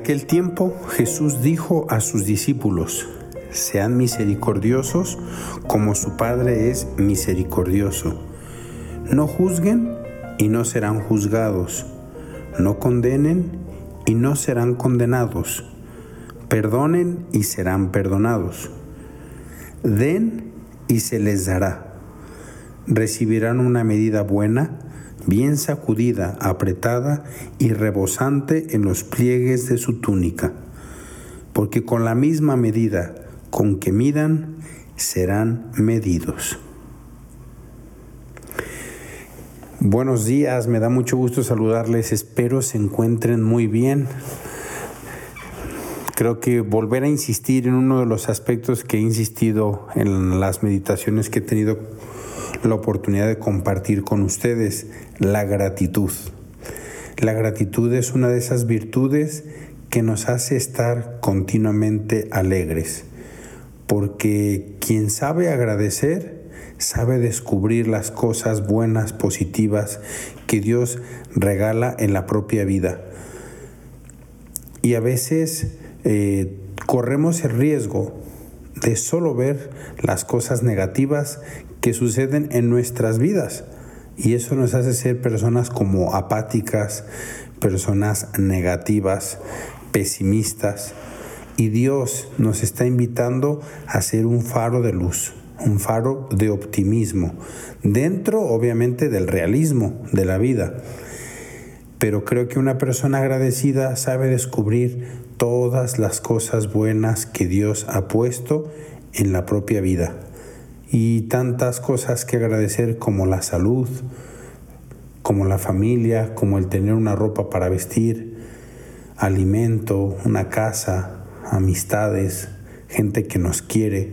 Aquel tiempo Jesús dijo a sus discípulos, sean misericordiosos como su Padre es misericordioso. No juzguen y no serán juzgados. No condenen y no serán condenados. Perdonen y serán perdonados. Den y se les dará. Recibirán una medida buena, bien sacudida, apretada y rebosante en los pliegues de su túnica. Porque con la misma medida con que midan, serán medidos. Buenos días, me da mucho gusto saludarles, espero se encuentren muy bien. Creo que volver a insistir en uno de los aspectos que he insistido en las meditaciones que he tenido la oportunidad de compartir con ustedes, la gratitud. La gratitud es una de esas virtudes que nos hace estar continuamente alegres porque quien sabe agradecer sabe descubrir las cosas buenas, positivas que Dios regala en la propia vida. Y a veces eh, corremos el riesgo de solo ver las cosas negativas que suceden en nuestras vidas. Y eso nos hace ser personas como apáticas, personas negativas, pesimistas y Dios nos está invitando a ser un faro de luz, un faro de optimismo, dentro obviamente del realismo de la vida. Pero creo que una persona agradecida sabe descubrir todas las cosas buenas que Dios ha puesto en la propia vida. Y tantas cosas que agradecer como la salud, como la familia, como el tener una ropa para vestir, alimento, una casa, amistades, gente que nos quiere,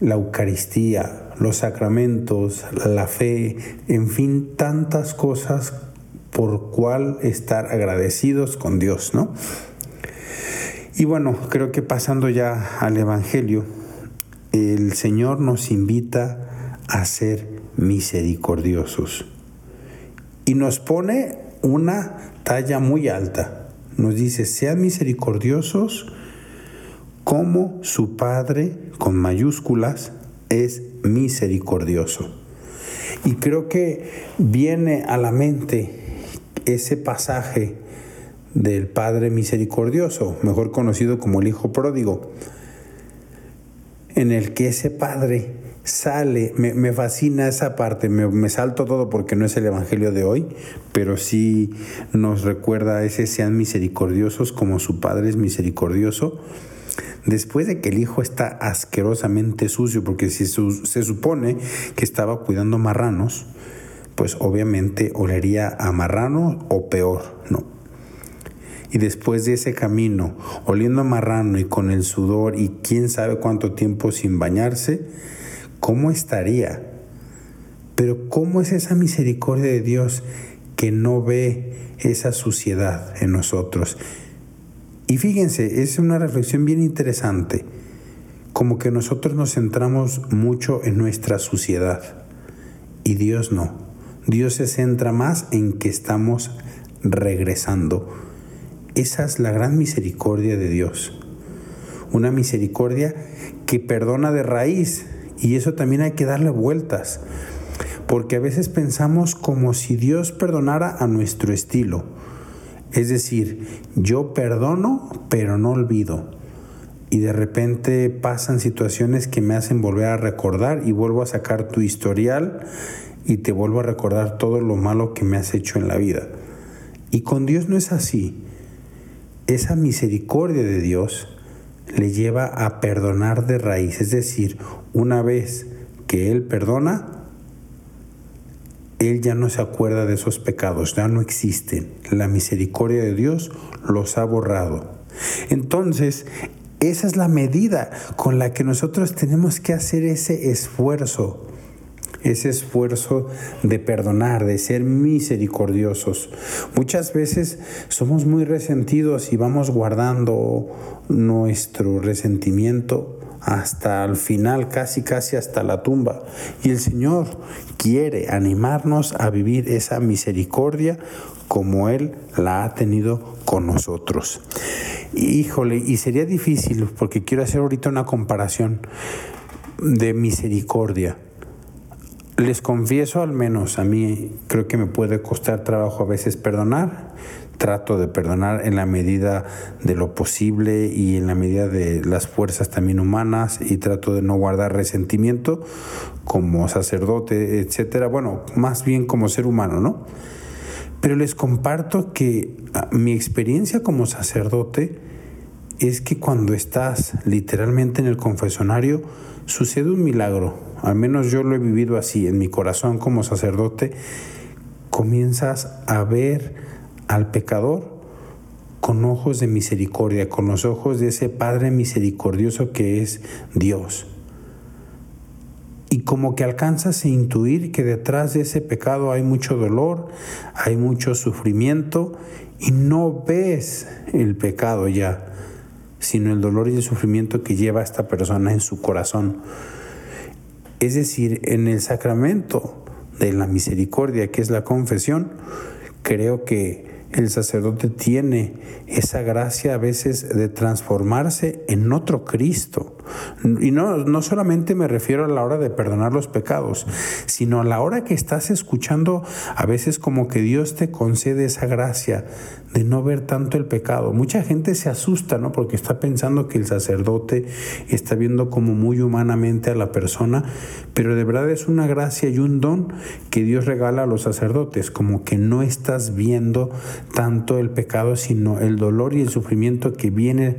la Eucaristía, los sacramentos, la fe, en fin, tantas cosas por cual estar agradecidos con Dios, ¿no? Y bueno, creo que pasando ya al Evangelio, el Señor nos invita a ser misericordiosos y nos pone una talla muy alta nos dice, sean misericordiosos como su Padre, con mayúsculas, es misericordioso. Y creo que viene a la mente ese pasaje del Padre misericordioso, mejor conocido como el Hijo pródigo, en el que ese Padre sale, me, fascina esa parte, me, salto todo porque no es el Evangelio de hoy, pero sí nos recuerda a ese sean misericordiosos como su Padre es misericordioso. Después de que el hijo está asquerosamente sucio, porque si se supone que estaba cuidando marranos, pues obviamente olería a marrano o peor, ¿no? Y después de ese camino, oliendo a marrano y con el sudor y quién sabe cuánto tiempo sin bañarse, ¿cómo estaría? Pero ¿cómo es esa misericordia de Dios que no ve esa suciedad en nosotros? Y fíjense, es una reflexión bien interesante, como que nosotros nos centramos mucho en nuestra suciedad y Dios no. Dios se centra más en que estamos regresando. Esa es la gran misericordia de Dios. Una misericordia que perdona de raíz, y eso también hay que darle vueltas, porque a veces pensamos como si Dios perdonara a nuestro estilo. Es decir, yo perdono, pero no olvido. Y de repente pasan situaciones que me hacen volver a recordar y vuelvo a sacar tu historial y te vuelvo a recordar todo lo malo que me has hecho en la vida. Y con Dios no es así. Esa misericordia de Dios le lleva a perdonar de raíz, es decir, una vez que Él perdona, Él ya no se acuerda de esos pecados, ya no existen. La misericordia de Dios los ha borrado. Entonces, esa es la medida con la que nosotros tenemos que hacer ese esfuerzo ese esfuerzo de perdonar, de ser misericordiosos. Muchas veces somos muy resentidos y vamos guardando nuestro resentimiento hasta el final, casi casi hasta la tumba. Y el Señor quiere animarnos a vivir esa misericordia como Él la ha tenido con nosotros. Híjole, y sería difícil porque quiero hacer ahorita una comparación de misericordia. Les confieso, al menos a mí creo que me puede costar trabajo a veces perdonar. Trato de perdonar en la medida de lo posible y en la medida de las fuerzas también humanas y trato de no guardar resentimiento como sacerdote, etcétera. Bueno, más bien como ser humano, ¿no? Pero les comparto que ah, mi experiencia como sacerdote es que cuando estás literalmente en el confesonario sucede un milagro al menos yo lo he vivido así, en mi corazón como sacerdote, comienzas a ver al pecador con ojos de misericordia, con los ojos de ese Padre misericordioso que es Dios. Y como que alcanzas a intuir que detrás de ese pecado hay mucho dolor, hay mucho sufrimiento y no ves el pecado ya, sino el dolor y el sufrimiento que lleva esta persona en su corazón. Es decir, en el sacramento de la misericordia, que es la confesión, creo que el sacerdote tiene esa gracia a veces de transformarse en otro Cristo. Y no, no solamente me refiero a la hora de perdonar los pecados, sino a la hora que estás escuchando a veces como que Dios te concede esa gracia de no ver tanto el pecado. Mucha gente se asusta, ¿no? Porque está pensando que el sacerdote está viendo como muy humanamente a la persona, pero de verdad es una gracia y un don que Dios regala a los sacerdotes, como que no estás viendo tanto el pecado, sino el dolor y el sufrimiento que viene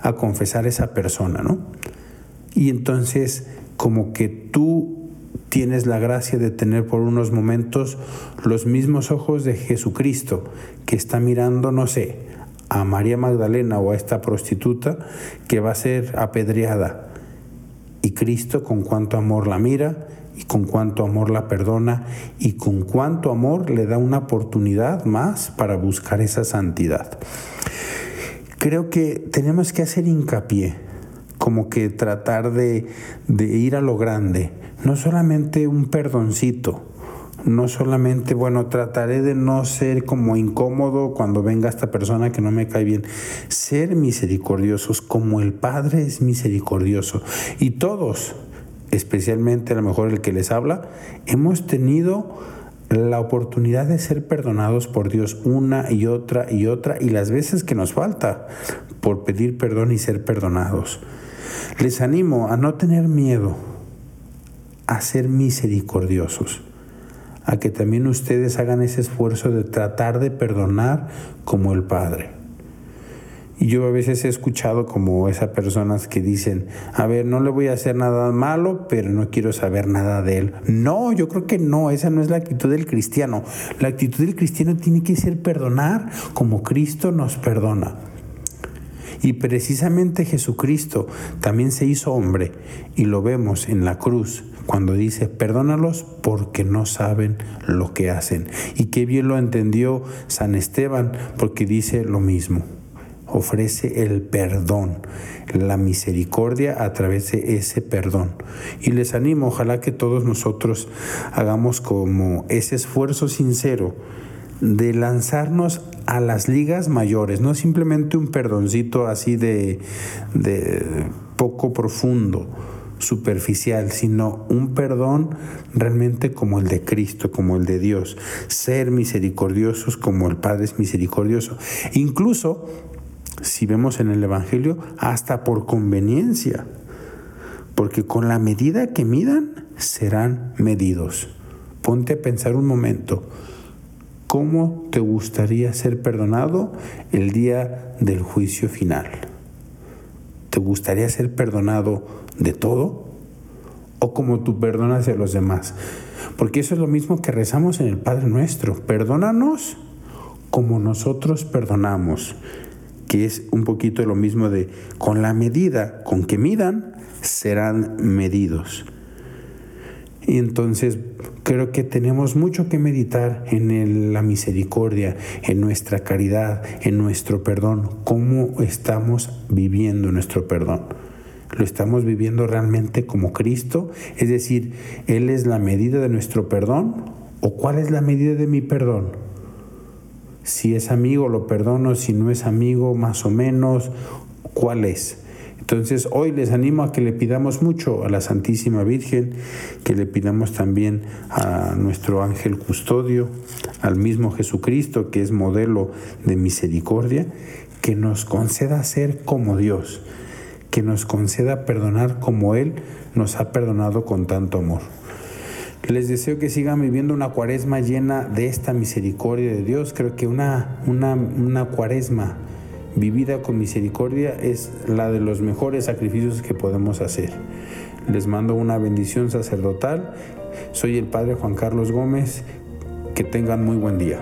a confesar esa persona, ¿no? Y entonces como que tú tienes la gracia de tener por unos momentos los mismos ojos de Jesucristo, que está mirando, no sé, a María Magdalena o a esta prostituta que va a ser apedreada. Y Cristo con cuánto amor la mira y con cuánto amor la perdona y con cuánto amor le da una oportunidad más para buscar esa santidad. Creo que tenemos que hacer hincapié, como que tratar de, de ir a lo grande, no solamente un perdoncito, no solamente, bueno, trataré de no ser como incómodo cuando venga esta persona que no me cae bien, ser misericordiosos como el Padre es misericordioso. Y todos, especialmente a lo mejor el que les habla, hemos tenido la oportunidad de ser perdonados por Dios una y otra y otra y las veces que nos falta por pedir perdón y ser perdonados. Les animo a no tener miedo a ser misericordiosos, a que también ustedes hagan ese esfuerzo de tratar de perdonar como el Padre. Y yo a veces he escuchado como esas personas que dicen, a ver, no le voy a hacer nada malo, pero no quiero saber nada de él. No, yo creo que no, esa no es la actitud del cristiano. La actitud del cristiano tiene que ser perdonar como Cristo nos perdona. Y precisamente Jesucristo también se hizo hombre y lo vemos en la cruz cuando dice, perdónalos porque no saben lo que hacen. Y qué bien lo entendió San Esteban porque dice lo mismo. Ofrece el perdón, la misericordia a través de ese perdón. Y les animo, ojalá que todos nosotros hagamos como ese esfuerzo sincero de lanzarnos a las ligas mayores, no simplemente un perdoncito así de, de poco profundo, superficial, sino un perdón realmente como el de Cristo, como el de Dios. Ser misericordiosos como el Padre es misericordioso. Incluso, si vemos en el Evangelio, hasta por conveniencia, porque con la medida que midan, serán medidos. Ponte a pensar un momento. ¿Cómo te gustaría ser perdonado el día del juicio final? ¿Te gustaría ser perdonado de todo? ¿O como tú perdonas a los demás? Porque eso es lo mismo que rezamos en el Padre Nuestro. Perdónanos como nosotros perdonamos. Que es un poquito lo mismo de con la medida con que midan, serán medidos. Y entonces creo que tenemos mucho que meditar en la misericordia, en nuestra caridad, en nuestro perdón, cómo estamos viviendo nuestro perdón. ¿Lo estamos viviendo realmente como Cristo? Es decir, ¿Él es la medida de nuestro perdón? ¿O cuál es la medida de mi perdón? Si es amigo, lo perdono. Si no es amigo, más o menos. ¿Cuál es? Entonces hoy les animo a que le pidamos mucho a la Santísima Virgen, que le pidamos también a nuestro ángel custodio, al mismo Jesucristo, que es modelo de misericordia, que nos conceda ser como Dios, que nos conceda perdonar como Él nos ha perdonado con tanto amor. Les deseo que sigan viviendo una cuaresma llena de esta misericordia de Dios. Creo que una, una, una cuaresma vivida con misericordia es la de los mejores sacrificios que podemos hacer. Les mando una bendición sacerdotal. Soy el Padre Juan Carlos Gómez. Que tengan muy buen día.